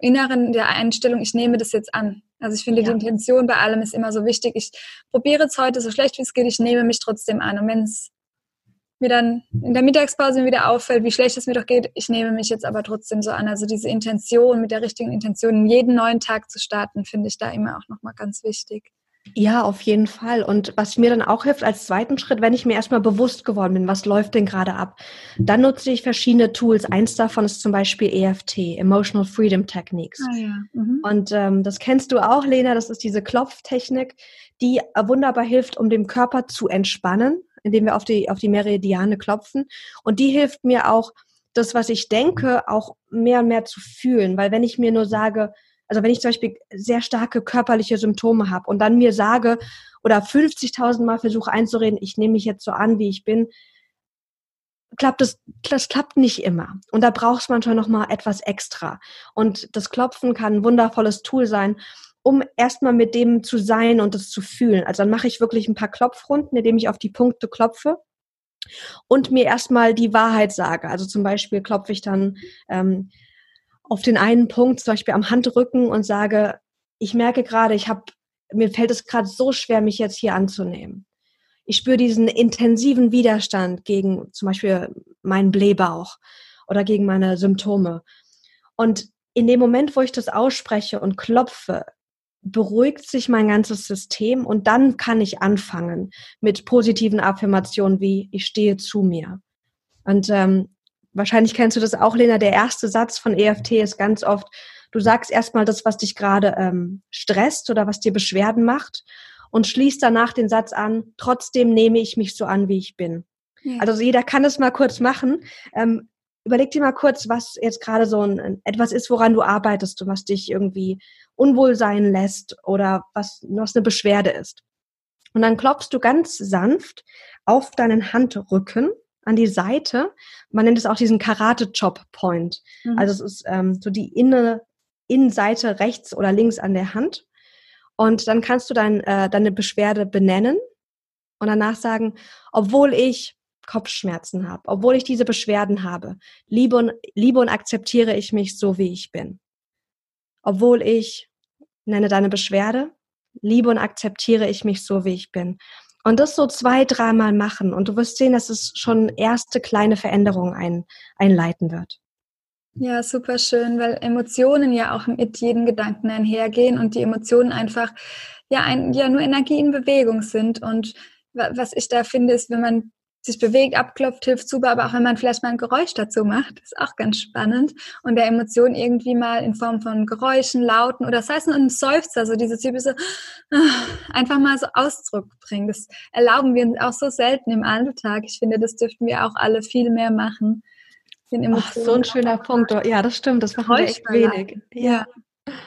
Inneren der Einstellung, ich nehme das jetzt an. Also ich finde, ja. die Intention bei allem ist immer so wichtig. Ich probiere es heute so schlecht wie es geht, ich nehme mich trotzdem an. Und wenn es mir dann in der Mittagspause wieder auffällt, wie schlecht es mir doch geht, ich nehme mich jetzt aber trotzdem so an. Also diese Intention, mit der richtigen Intention, jeden neuen Tag zu starten, finde ich da immer auch nochmal ganz wichtig. Ja, auf jeden Fall. Und was mir dann auch hilft als zweiten Schritt, wenn ich mir erstmal bewusst geworden bin, was läuft denn gerade ab, dann nutze ich verschiedene Tools. Eins davon ist zum Beispiel EFT, Emotional Freedom Techniques. Ah, ja. Mhm. Und ähm, das kennst du auch, Lena, das ist diese Klopftechnik, die wunderbar hilft, um den Körper zu entspannen, indem wir auf die, auf die Meridiane klopfen. Und die hilft mir auch, das, was ich denke, auch mehr und mehr zu fühlen. Weil wenn ich mir nur sage, Also wenn ich zum Beispiel sehr starke körperliche Symptome habe und dann mir sage oder 50.000 Mal versuche einzureden, ich nehme mich jetzt so an, wie ich bin, klappt es, das klappt nicht immer. Und da brauchst du manchmal noch mal etwas extra. Und das Klopfen kann ein wundervolles Tool sein, um erstmal mit dem zu sein und es zu fühlen. Also dann mache ich wirklich ein paar Klopfrunden, indem ich auf die Punkte klopfe und mir erstmal die Wahrheit sage. Also zum Beispiel klopfe ich dann ähm, auf den einen Punkt, zum Beispiel am Handrücken und sage, ich merke gerade, ich habe, mir fällt es gerade so schwer, mich jetzt hier anzunehmen. Ich spüre diesen intensiven Widerstand gegen zum Beispiel meinen Blähbauch oder gegen meine Symptome. Und in dem Moment, wo ich das ausspreche und klopfe, beruhigt sich mein ganzes System und dann kann ich anfangen mit positiven Affirmationen wie ich stehe zu mir. Und ähm, wahrscheinlich kennst du das auch, Lena. Der erste Satz von EFT ist ganz oft, du sagst erstmal das, was dich gerade ähm, stresst oder was dir Beschwerden macht und schließt danach den Satz an, trotzdem nehme ich mich so an, wie ich bin. Ja. Also jeder kann es mal kurz machen. Ähm, überleg dir mal kurz, was jetzt gerade so ein, etwas ist, woran du arbeitest und was dich irgendwie unwohl sein lässt oder was, was eine Beschwerde ist. Und dann klopfst du ganz sanft auf deinen Handrücken an die Seite. Man nennt es auch diesen Karate-Chop-Point. Mhm. Also es ist ähm, so die Inne, Innenseite rechts oder links an der Hand. Und dann kannst du dein, äh, deine Beschwerde benennen und danach sagen, obwohl ich Kopfschmerzen habe, obwohl ich diese Beschwerden habe, liebe und, liebe und akzeptiere ich mich so, wie ich bin. Obwohl ich, nenne deine Beschwerde, liebe und akzeptiere ich mich so, wie ich bin. Und das so zwei, dreimal machen und du wirst sehen, dass es schon erste kleine Veränderungen ein, einleiten wird. Ja, super schön, weil Emotionen ja auch mit jedem Gedanken einhergehen und die Emotionen einfach ja, ein, ja nur Energie in Bewegung sind. Und was ich da finde, ist, wenn man sich bewegt, abklopft, hilft super, aber auch wenn man vielleicht mal ein Geräusch dazu macht, ist auch ganz spannend und der Emotion irgendwie mal in Form von Geräuschen, Lauten oder das heißt nur ein Seufzer, so diese typische, einfach mal so Ausdruck bringen. Das erlauben wir uns auch so selten im Alltag. Ich finde, das dürften wir auch alle viel mehr machen. Ach, so ein schöner Punkt. Ja, das stimmt, das machen wir echt wenig. Ja.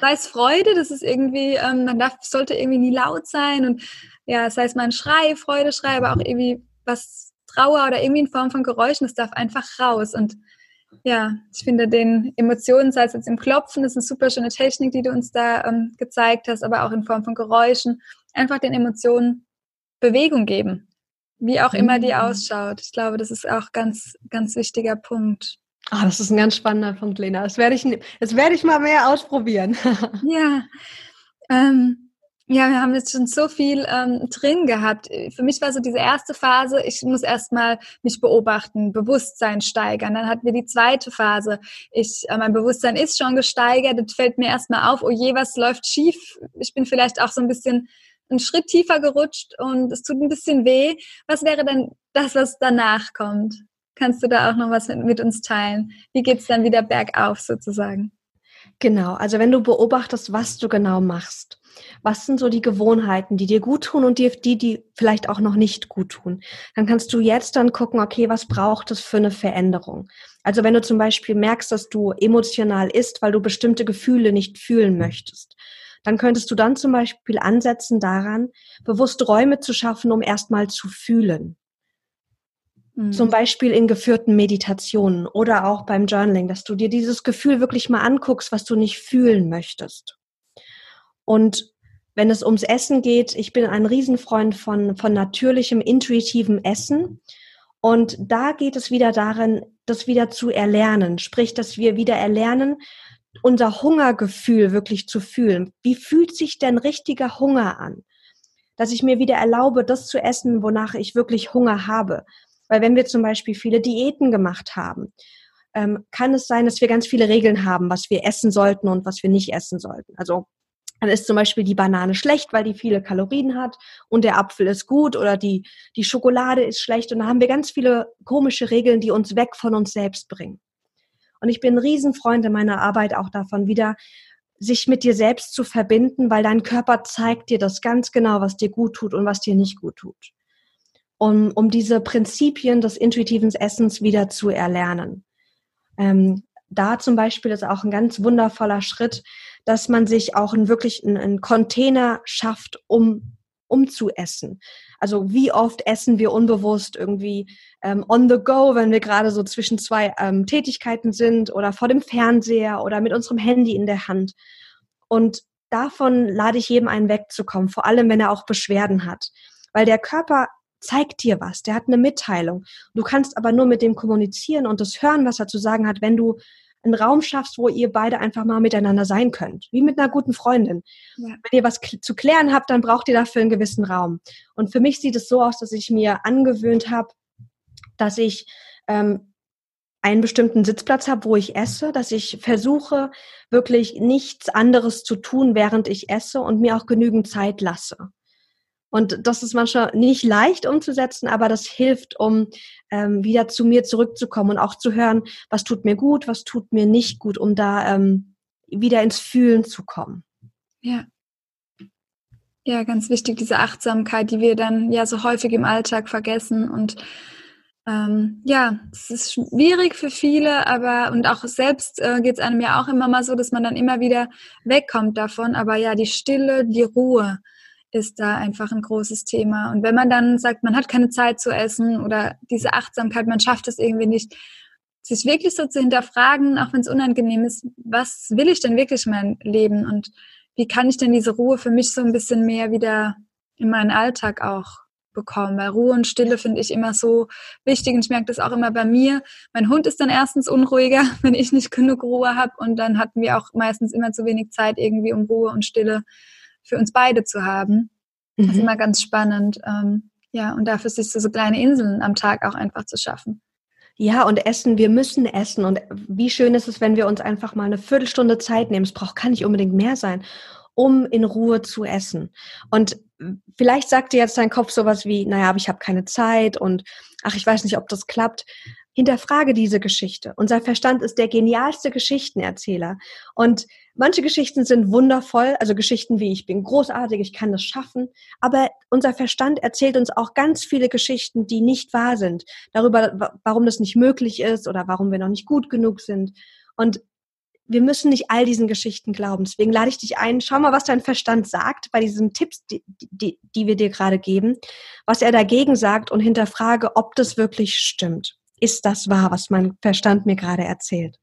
Sei es Freude, das ist irgendwie, ähm, man darf, sollte irgendwie nie laut sein und ja, sei es mal ein Schrei, Freude, Schrei, aber auch irgendwie was Trauer oder irgendwie in Form von Geräuschen, das darf einfach raus. Und ja, ich finde den Emotionen, sei es jetzt im Klopfen, das ist eine super schöne Technik, die du uns da ähm, gezeigt hast, aber auch in Form von Geräuschen, einfach den Emotionen Bewegung geben, wie auch immer die mhm. ausschaut. Ich glaube, das ist auch ganz, ganz wichtiger Punkt. Ah, das ist ein ganz spannender Punkt, Lena. Das werde ich, das werde ich mal mehr ausprobieren. ja. Ähm, ja, wir haben jetzt schon so viel ähm, drin gehabt. Für mich war so diese erste Phase, ich muss erstmal mich beobachten, Bewusstsein steigern. Dann hatten wir die zweite Phase. Ich, äh, mein Bewusstsein ist schon gesteigert. Das fällt mir erstmal auf, oh je, was läuft schief. Ich bin vielleicht auch so ein bisschen einen Schritt tiefer gerutscht und es tut ein bisschen weh. Was wäre denn das, was danach kommt? Kannst du da auch noch was mit, mit uns teilen? Wie geht's dann wieder bergauf sozusagen? Genau, also wenn du beobachtest, was du genau machst was sind so die Gewohnheiten, die dir gut tun und die, die, vielleicht auch noch nicht gut tun? Dann kannst du jetzt dann gucken, okay, was braucht es für eine Veränderung? Also wenn du zum Beispiel merkst, dass du emotional isst, weil du bestimmte Gefühle nicht fühlen möchtest, dann könntest du dann zum Beispiel ansetzen daran, bewusst Räume zu schaffen, um erstmal zu fühlen. Mhm. Zum Beispiel in geführten Meditationen oder auch beim Journaling, dass du dir dieses Gefühl wirklich mal anguckst, was du nicht fühlen möchtest. Und wenn es ums Essen geht, ich bin ein Riesenfreund von, von natürlichem, intuitivem Essen. Und da geht es wieder darin, das wieder zu erlernen. Sprich, dass wir wieder erlernen, unser Hungergefühl wirklich zu fühlen. Wie fühlt sich denn richtiger Hunger an? Dass ich mir wieder erlaube, das zu essen, wonach ich wirklich Hunger habe. Weil wenn wir zum Beispiel viele Diäten gemacht haben, ähm, kann es sein, dass wir ganz viele Regeln haben, was wir essen sollten und was wir nicht essen sollten. Also dann ist zum Beispiel die Banane schlecht, weil die viele Kalorien hat und der Apfel ist gut oder die, die Schokolade ist schlecht. Und da haben wir ganz viele komische Regeln, die uns weg von uns selbst bringen. Und ich bin ein Riesenfreund in meiner Arbeit auch davon, wieder sich mit dir selbst zu verbinden, weil dein Körper zeigt dir das ganz genau, was dir gut tut und was dir nicht gut tut. Um, um diese Prinzipien des intuitiven Essens wieder zu erlernen. Ähm, da zum Beispiel ist auch ein ganz wundervoller Schritt, dass man sich auch einen, wirklich einen, einen Container schafft, um, um zu essen. Also wie oft essen wir unbewusst irgendwie ähm, on the go, wenn wir gerade so zwischen zwei ähm, Tätigkeiten sind oder vor dem Fernseher oder mit unserem Handy in der Hand. Und davon lade ich jedem einen wegzukommen, vor allem wenn er auch Beschwerden hat. Weil der Körper zeigt dir was, der hat eine Mitteilung. Du kannst aber nur mit dem kommunizieren und das hören, was er zu sagen hat, wenn du einen Raum schaffst, wo ihr beide einfach mal miteinander sein könnt, wie mit einer guten Freundin. Ja. Wenn ihr was zu klären habt, dann braucht ihr dafür einen gewissen Raum. Und für mich sieht es so aus, dass ich mir angewöhnt habe, dass ich ähm, einen bestimmten Sitzplatz habe, wo ich esse, dass ich versuche, wirklich nichts anderes zu tun, während ich esse und mir auch genügend Zeit lasse. Und das ist manchmal nicht leicht umzusetzen, aber das hilft, um ähm, wieder zu mir zurückzukommen und auch zu hören, was tut mir gut, was tut mir nicht gut, um da ähm, wieder ins Fühlen zu kommen. Ja. Ja, ganz wichtig, diese Achtsamkeit, die wir dann ja so häufig im Alltag vergessen. Und ähm, ja, es ist schwierig für viele, aber und auch selbst äh, geht es einem ja auch immer mal so, dass man dann immer wieder wegkommt davon. Aber ja, die Stille, die Ruhe, ist da einfach ein großes Thema. Und wenn man dann sagt, man hat keine Zeit zu essen oder diese Achtsamkeit, man schafft es irgendwie nicht, sich wirklich so zu hinterfragen, auch wenn es unangenehm ist, was will ich denn wirklich in meinem Leben und wie kann ich denn diese Ruhe für mich so ein bisschen mehr wieder in meinen Alltag auch bekommen? Weil Ruhe und Stille finde ich immer so wichtig und ich merke das auch immer bei mir. Mein Hund ist dann erstens unruhiger, wenn ich nicht genug Ruhe habe und dann hatten wir auch meistens immer zu wenig Zeit irgendwie, um Ruhe und Stille für uns beide zu haben. Mhm. Das ist mhm. immer ganz spannend. Ähm, ja, und dafür sich so, so kleine Inseln am Tag auch einfach zu schaffen. Ja, und essen, wir müssen essen. Und wie schön ist es, wenn wir uns einfach mal eine Viertelstunde Zeit nehmen. Es braucht kann nicht unbedingt mehr sein, um in Ruhe zu essen. Und vielleicht sagt dir jetzt dein Kopf sowas wie, naja, aber ich habe keine Zeit und ach, ich weiß nicht, ob das klappt. Hinterfrage diese Geschichte. Unser Verstand ist der genialste Geschichtenerzähler. Und manche Geschichten sind wundervoll, also Geschichten wie ich bin großartig, ich kann das schaffen. Aber unser Verstand erzählt uns auch ganz viele Geschichten, die nicht wahr sind. Darüber, warum das nicht möglich ist oder warum wir noch nicht gut genug sind. Und wir müssen nicht all diesen Geschichten glauben. Deswegen lade ich dich ein, schau mal, was dein Verstand sagt bei diesen Tipps, die, die, die wir dir gerade geben, was er dagegen sagt und hinterfrage, ob das wirklich stimmt ist das wahr, was mein Verstand mir gerade erzählt?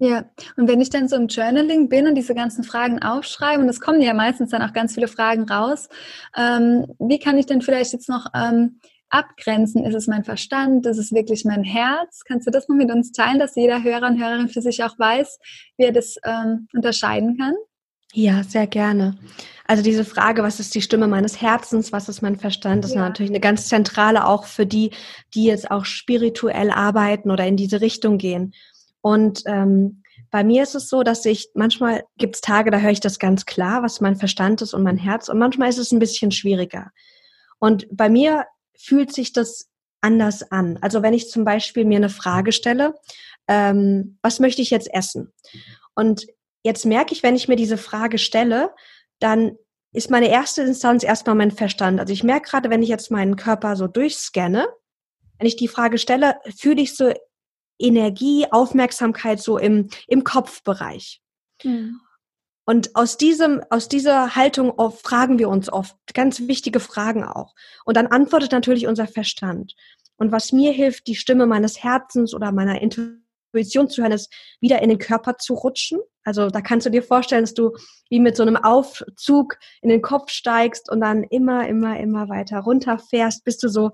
Ja, und wenn ich dann so im Journaling bin und diese ganzen Fragen aufschreibe, und es kommen ja meistens dann auch ganz viele Fragen raus, ähm, wie kann ich denn vielleicht jetzt noch ähm, abgrenzen? Ist es mein Verstand? Ist es wirklich mein Herz? Kannst du das mal mit uns teilen, dass jeder Hörer und Hörerin für sich auch weiß, wie er das ähm, unterscheiden kann? Ja, sehr gerne. Also diese Frage, was ist die Stimme meines Herzens, was ist mein Verstand, ist ja. natürlich eine ganz zentrale auch für die, die jetzt auch spirituell arbeiten oder in diese Richtung gehen. Und ähm, bei mir ist es so, dass ich manchmal gibt es Tage, da höre ich das ganz klar, was mein Verstand ist und mein Herz. Und manchmal ist es ein bisschen schwieriger. Und bei mir fühlt sich das anders an. Also wenn ich zum Beispiel mir eine Frage stelle, ähm, was möchte ich jetzt essen? Und jetzt merke ich, wenn ich mir diese Frage stelle, dann ist meine erste Instanz erstmal mein Verstand. Also ich merke gerade, wenn ich jetzt meinen Körper so durchscanne, wenn ich die Frage stelle, fühle ich so Energie, Aufmerksamkeit so im, im Kopfbereich. Mhm. Und aus diesem, aus dieser Haltung oft fragen wir uns oft ganz wichtige Fragen auch. Und dann antwortet natürlich unser Verstand. Und was mir hilft, die Stimme meines Herzens oder meiner Intuition Intuition zu hören ist, wieder in den Körper zu rutschen. Also da kannst du dir vorstellen, dass du wie mit so einem Aufzug in den Kopf steigst und dann immer, immer, immer weiter runterfährst, bis du so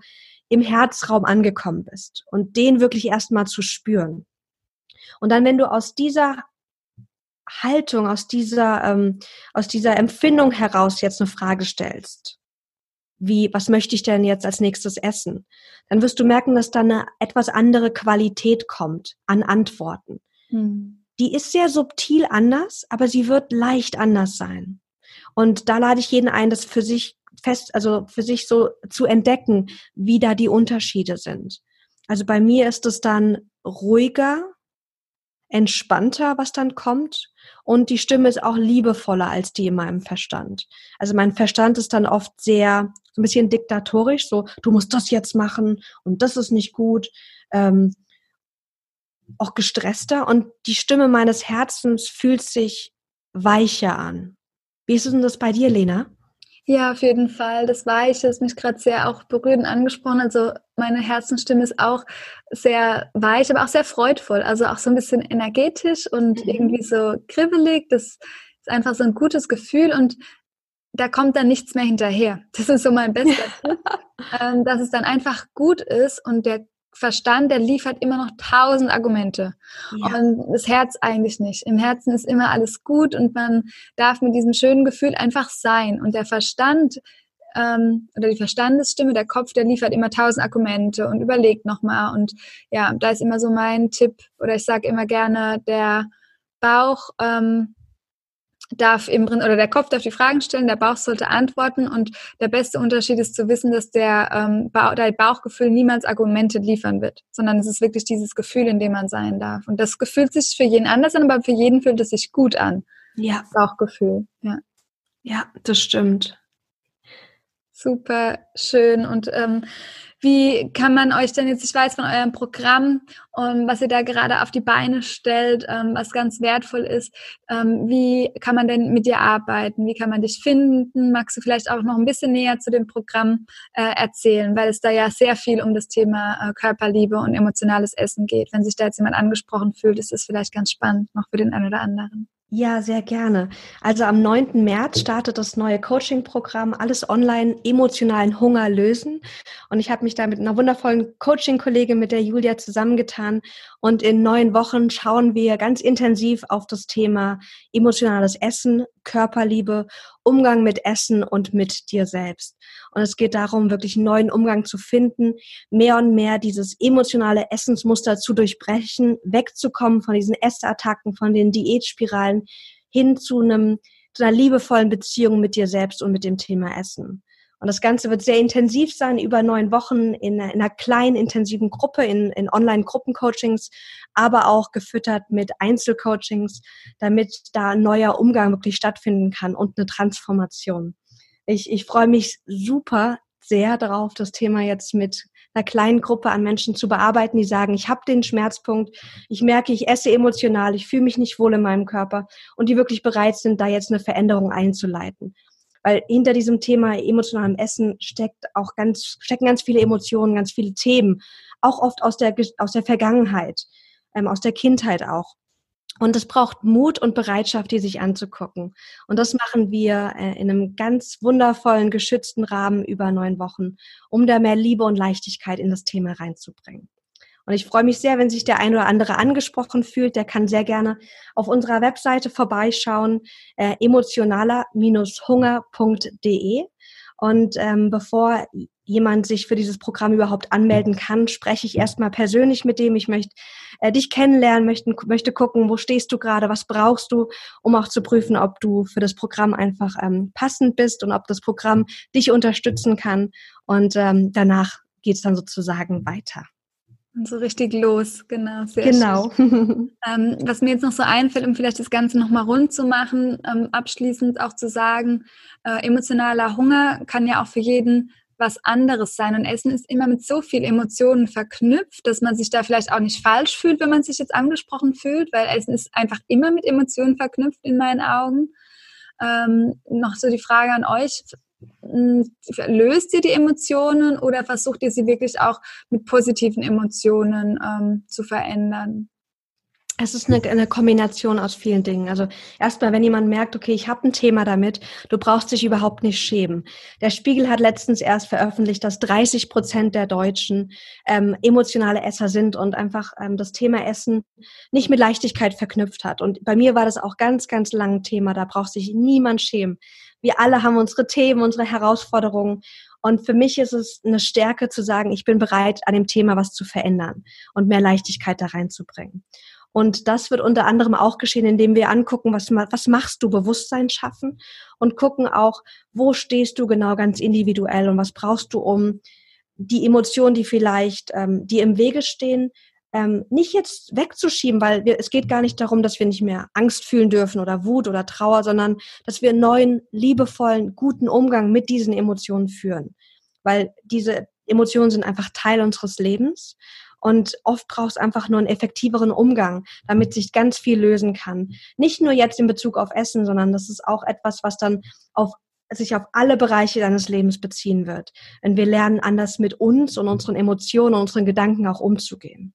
im Herzraum angekommen bist und den wirklich erstmal zu spüren. Und dann, wenn du aus dieser Haltung, aus dieser, ähm, aus dieser Empfindung heraus jetzt eine Frage stellst, wie, was möchte ich denn jetzt als nächstes essen? Dann wirst du merken, dass da eine etwas andere Qualität kommt an Antworten. Hm. Die ist sehr subtil anders, aber sie wird leicht anders sein. Und da lade ich jeden ein, das für sich fest, also für sich so zu entdecken, wie da die Unterschiede sind. Also bei mir ist es dann ruhiger, entspannter, was dann kommt. Und die Stimme ist auch liebevoller als die in meinem Verstand. Also mein Verstand ist dann oft sehr, so ein bisschen diktatorisch, so, du musst das jetzt machen und das ist nicht gut. Ähm, auch gestresster und die Stimme meines Herzens fühlt sich weicher an. Wie ist denn das bei dir, Lena? Ja, auf jeden Fall. Das Weiche ist mich gerade sehr auch berührend angesprochen. Also meine Herzenstimme ist auch sehr weich, aber auch sehr freudvoll. Also auch so ein bisschen energetisch und mhm. irgendwie so kribbelig. Das ist einfach so ein gutes Gefühl und da kommt dann nichts mehr hinterher. Das ist so mein bester Tipp, ähm, dass es dann einfach gut ist und der Verstand, der liefert immer noch tausend Argumente. Ja. Und das Herz eigentlich nicht. Im Herzen ist immer alles gut und man darf mit diesem schönen Gefühl einfach sein. Und der Verstand ähm, oder die Verstandesstimme, der Kopf, der liefert immer tausend Argumente und überlegt nochmal. Und ja, da ist immer so mein Tipp, oder ich sage immer gerne, der Bauch ähm, darf im oder der Kopf darf die Fragen stellen, der Bauch sollte antworten und der beste Unterschied ist zu wissen, dass der, ähm, ba der Bauchgefühl niemals Argumente liefern wird, sondern es ist wirklich dieses Gefühl, in dem man sein darf. Und das Gefühl sich für jeden anders an, aber für jeden fühlt es sich gut an. Ja. Bauchgefühl, ja. Ja, das stimmt. Super schön und ähm, wie kann man euch denn jetzt, ich weiß von eurem Programm, um, ähm, was ihr da gerade auf die Beine stellt, ähm, was ganz wertvoll ist, ähm, wie kann man denn mit dir arbeiten? Wie kann man dich finden? Magst du vielleicht auch noch ein bisschen näher zu dem Programm äh, erzählen, weil es da ja sehr viel um das Thema äh, Körperliebe und emotionales Essen geht. Wenn sich da jetzt jemand angesprochen fühlt, ist das vielleicht ganz spannend, noch für den einen oder anderen. Ja, sehr gerne. Also am 9. März startet das neue Coaching-Programm Alles online emotionalen Hunger lösen. Und ich habe mich da mit einer wundervollen Coaching-Kollegin, mit der Julia, zusammengetan. Und in neun Wochen schauen wir ganz intensiv auf das Thema emotionales Essen, Körperliebe, Umgang mit Essen und mit dir selbst. Und es geht darum, wirklich einen neuen Umgang zu finden, mehr und mehr dieses emotionale Essensmuster zu durchbrechen, wegzukommen von diesen Essattacken, von den Diätspiralen hin zu einem, zu einer liebevollen Beziehung mit dir selbst und mit dem Thema Essen. Und das Ganze wird sehr intensiv sein, über neun Wochen in, in einer kleinen, intensiven Gruppe, in, in Online-Gruppencoachings, aber auch gefüttert mit Einzelcoachings, damit da ein neuer Umgang wirklich stattfinden kann und eine Transformation. Ich, ich freue mich super sehr darauf, das Thema jetzt mit einer kleinen Gruppe an Menschen zu bearbeiten, die sagen, ich habe den Schmerzpunkt, ich merke, ich esse emotional, ich fühle mich nicht wohl in meinem Körper und die wirklich bereit sind, da jetzt eine Veränderung einzuleiten. Weil hinter diesem Thema emotionalem Essen steckt auch ganz, stecken ganz viele Emotionen, ganz viele Themen, auch oft aus der, aus der Vergangenheit, ähm, aus der Kindheit auch. Und es braucht Mut und Bereitschaft, die sich anzugucken. Und das machen wir äh, in einem ganz wundervollen, geschützten Rahmen über neun Wochen, um da mehr Liebe und Leichtigkeit in das Thema reinzubringen. Und ich freue mich sehr, wenn sich der ein oder andere angesprochen fühlt. Der kann sehr gerne auf unserer Webseite vorbeischauen, äh, emotionaler-hunger.de. Und ähm, bevor jemand sich für dieses Programm überhaupt anmelden kann, spreche ich erstmal persönlich mit dem. Ich möchte äh, dich kennenlernen, möchte, möchte gucken, wo stehst du gerade, was brauchst du, um auch zu prüfen, ob du für das Programm einfach ähm, passend bist und ob das Programm dich unterstützen kann. Und ähm, danach geht es dann sozusagen weiter. Und so richtig los, genau. Sehr genau. ähm, was mir jetzt noch so einfällt, um vielleicht das Ganze nochmal rund zu machen, ähm, abschließend auch zu sagen, äh, emotionaler Hunger kann ja auch für jeden was anderes sein. Und Essen ist immer mit so viel Emotionen verknüpft, dass man sich da vielleicht auch nicht falsch fühlt, wenn man sich jetzt angesprochen fühlt, weil Essen ist einfach immer mit Emotionen verknüpft in meinen Augen. Ähm, noch so die Frage an euch, löst ihr die Emotionen oder versucht ihr sie wirklich auch mit positiven Emotionen ähm, zu verändern? Es ist eine, eine, Kombination aus vielen Dingen. Also erstmal, wenn jemand merkt, okay, ich habe ein Thema damit, du brauchst dich überhaupt nicht schämen. Der Spiegel hat letztens erst veröffentlicht, dass 30 Prozent der Deutschen ähm, emotionale Esser sind und einfach ähm, das Thema Essen nicht mit Leichtigkeit verknüpft hat. Und bei mir war das auch ganz, ganz lang ein Thema. Da braucht sich niemand schämen. Wir alle haben unsere Themen, unsere Herausforderungen. Und für mich ist es eine Stärke zu sagen, ich bin bereit, an dem Thema was zu verändern und mehr Leichtigkeit da reinzubringen. Und das wird unter anderem auch geschehen, indem wir angucken, was, was machst du, Bewusstsein schaffen und gucken auch, wo stehst du genau ganz individuell und was brauchst du, um die Emotionen, die vielleicht, ähm, die im Wege stehen, ähm, nicht jetzt wegzuschieben, weil wir, es geht gar nicht darum, dass wir nicht mehr Angst fühlen dürfen oder Wut oder Trauer, sondern dass wir neuen, liebevollen, guten Umgang mit diesen Emotionen führen. Weil diese Emotionen sind einfach Teil unseres Lebens Und oft braucht es einfach nur einen effektiveren Umgang, damit sich ganz viel lösen kann. Nicht nur jetzt in Bezug auf Essen, sondern das ist auch etwas, was dann auf sich auf alle Bereiche deines Lebens beziehen wird. Wenn wir lernen, anders mit uns und unseren Emotionen und unseren Gedanken auch umzugehen.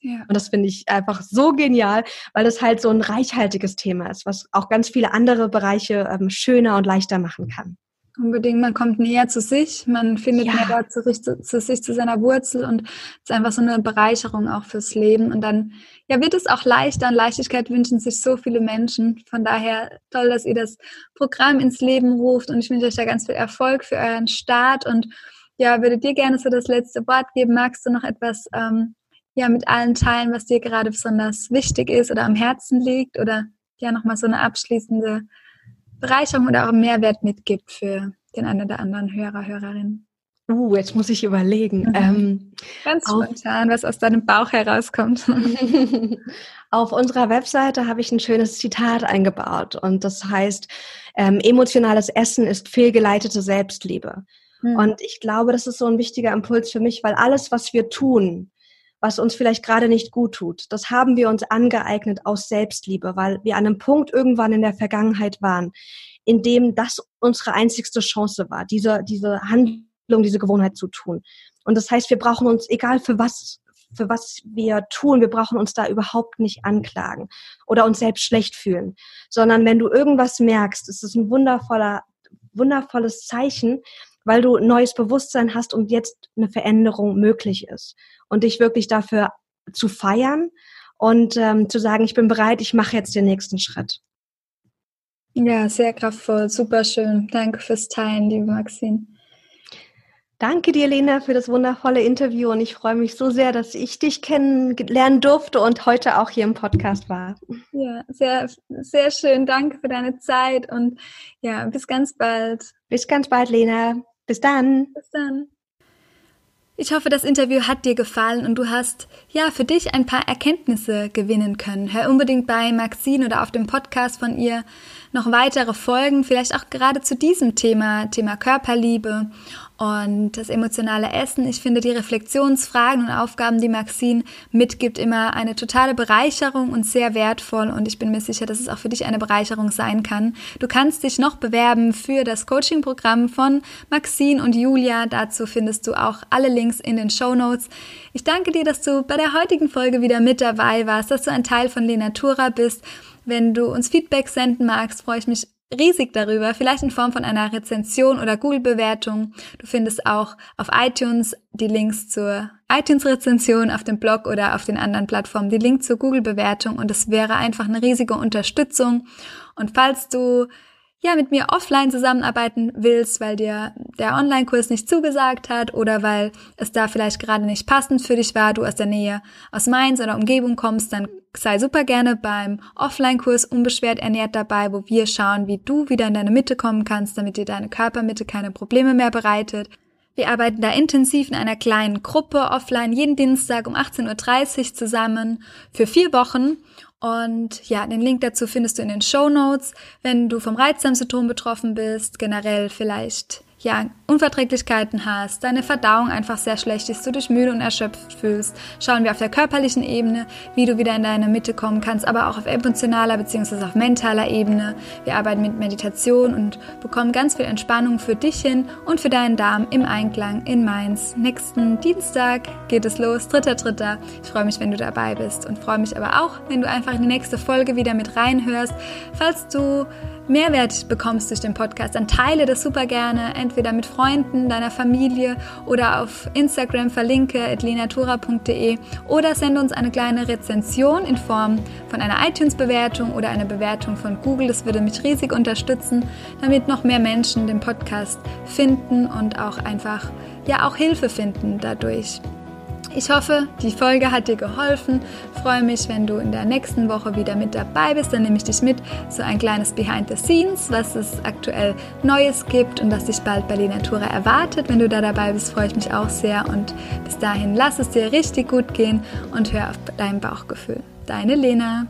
Ja. Und das finde ich einfach so genial, weil das halt so ein reichhaltiges Thema ist, was auch ganz viele andere Bereiche ähm, schöner und leichter machen kann. Unbedingt, man kommt näher zu sich, man findet ja. näher zu, zu, sich, zu seiner Wurzel und es ist einfach so eine Bereicherung auch fürs Leben. Und dann ja, wird es auch leichter und Leichtigkeit wünschen sich so viele Menschen. Von daher toll, dass ihr das Programm ins Leben ruft und ich wünsche euch da ganz viel Erfolg für euren Start und ja, würde dir gerne so das letzte Wort geben. Magst du noch etwas ähm, ja, mit allen teilen, was dir gerade besonders wichtig ist oder am Herzen liegt oder ja nochmal so eine abschließende Bereicherung oder auch Mehrwert mitgibt für den einen oder anderen Hörer, Hörerin. Uh, jetzt muss ich überlegen. Mhm. Ähm, Ganz spontan, was aus deinem Bauch herauskommt. auf unserer Webseite habe ich ein schönes Zitat eingebaut und das heißt, ähm, emotionales Essen ist fehlgeleitete Selbstliebe. Mhm. Und ich glaube, das ist so ein wichtiger Impuls für mich, weil alles, was wir tun, was uns vielleicht gerade nicht gut tut. Das haben wir uns angeeignet aus Selbstliebe, weil wir an einem Punkt irgendwann in der Vergangenheit waren, in dem das unsere einzigste Chance war, diese, diese Handlung, diese Gewohnheit zu tun. Und das heißt, wir brauchen uns, egal für was, für was wir tun, wir brauchen uns da überhaupt nicht anklagen oder uns selbst schlecht fühlen, sondern wenn du irgendwas merkst, ist es ein wundervoller, wundervolles Zeichen, weil du neues Bewusstsein hast und jetzt eine Veränderung möglich ist. Und dich wirklich dafür zu feiern und ähm, zu sagen, ich bin bereit, ich mache jetzt den nächsten Schritt. Ja, sehr kraftvoll, super schön. Danke fürs Teilen, liebe Maxine. Danke dir, Lena, für das wundervolle Interview und ich freue mich so sehr, dass ich dich kennenlernen durfte und heute auch hier im Podcast war. Ja, sehr, sehr schön. Danke für deine Zeit und ja, bis ganz bald. Bis ganz bald, Lena. Bis dann. Bis dann. Ich hoffe, das Interview hat dir gefallen und du hast ja für dich ein paar Erkenntnisse gewinnen können. Hör unbedingt bei Maxine oder auf dem Podcast von ihr noch weitere Folgen, vielleicht auch gerade zu diesem Thema, Thema Körperliebe und das emotionale Essen. Ich finde die Reflexionsfragen und Aufgaben, die Maxine mitgibt, immer eine totale Bereicherung und sehr wertvoll. Und ich bin mir sicher, dass es auch für dich eine Bereicherung sein kann. Du kannst dich noch bewerben für das Coaching-Programm von Maxine und Julia. Dazu findest du auch alle Links in den Show Notes. Ich danke dir, dass du bei der heutigen Folge wieder mit dabei warst, dass du ein Teil von Lenatura bist. Wenn du uns Feedback senden magst, freue ich mich riesig darüber, vielleicht in Form von einer Rezension oder Google-Bewertung. Du findest auch auf iTunes die Links zur iTunes-Rezension auf dem Blog oder auf den anderen Plattformen die Links zur Google-Bewertung und es wäre einfach eine riesige Unterstützung. Und falls du ja, mit mir offline zusammenarbeiten willst, weil dir der Online-Kurs nicht zugesagt hat oder weil es da vielleicht gerade nicht passend für dich war, du aus der Nähe aus Mainz oder Umgebung kommst, dann sei super gerne beim Offline-Kurs unbeschwert ernährt dabei, wo wir schauen, wie du wieder in deine Mitte kommen kannst, damit dir deine Körpermitte keine Probleme mehr bereitet. Wir arbeiten da intensiv in einer kleinen Gruppe offline jeden Dienstag um 18.30 Uhr zusammen für vier Wochen und ja, den Link dazu findest du in den Show Notes. Wenn du vom Reizdarmsyndrom betroffen bist, generell vielleicht ja, Unverträglichkeiten hast, deine Verdauung einfach sehr schlecht ist, du dich müde und erschöpft fühlst, schauen wir auf der körperlichen Ebene, wie du wieder in deine Mitte kommen kannst, aber auch auf emotionaler bzw. auf mentaler Ebene. Wir arbeiten mit Meditation und bekommen ganz viel Entspannung für dich hin und für deinen Darm im Einklang in Mainz. Nächsten Dienstag geht es los, dritter, dritter. Ich freue mich, wenn du dabei bist und freue mich aber auch, wenn du einfach in die nächste Folge wieder mit reinhörst. Falls du Mehrwert bekommst durch den Podcast, dann teile das super gerne, entweder mit Freunden, deiner Familie oder auf Instagram verlinke etlenatura.de oder sende uns eine kleine Rezension in Form von einer iTunes-Bewertung oder einer Bewertung von Google. Das würde mich riesig unterstützen, damit noch mehr Menschen den Podcast finden und auch einfach ja auch Hilfe finden dadurch. Ich hoffe, die Folge hat dir geholfen. Freue mich, wenn du in der nächsten Woche wieder mit dabei bist. Dann nehme ich dich mit so ein kleines Behind the Scenes, was es aktuell Neues gibt und das dich bald bei Lenatura erwartet. Wenn du da dabei bist, freue ich mich auch sehr. Und bis dahin, lass es dir richtig gut gehen und hör auf dein Bauchgefühl. Deine Lena.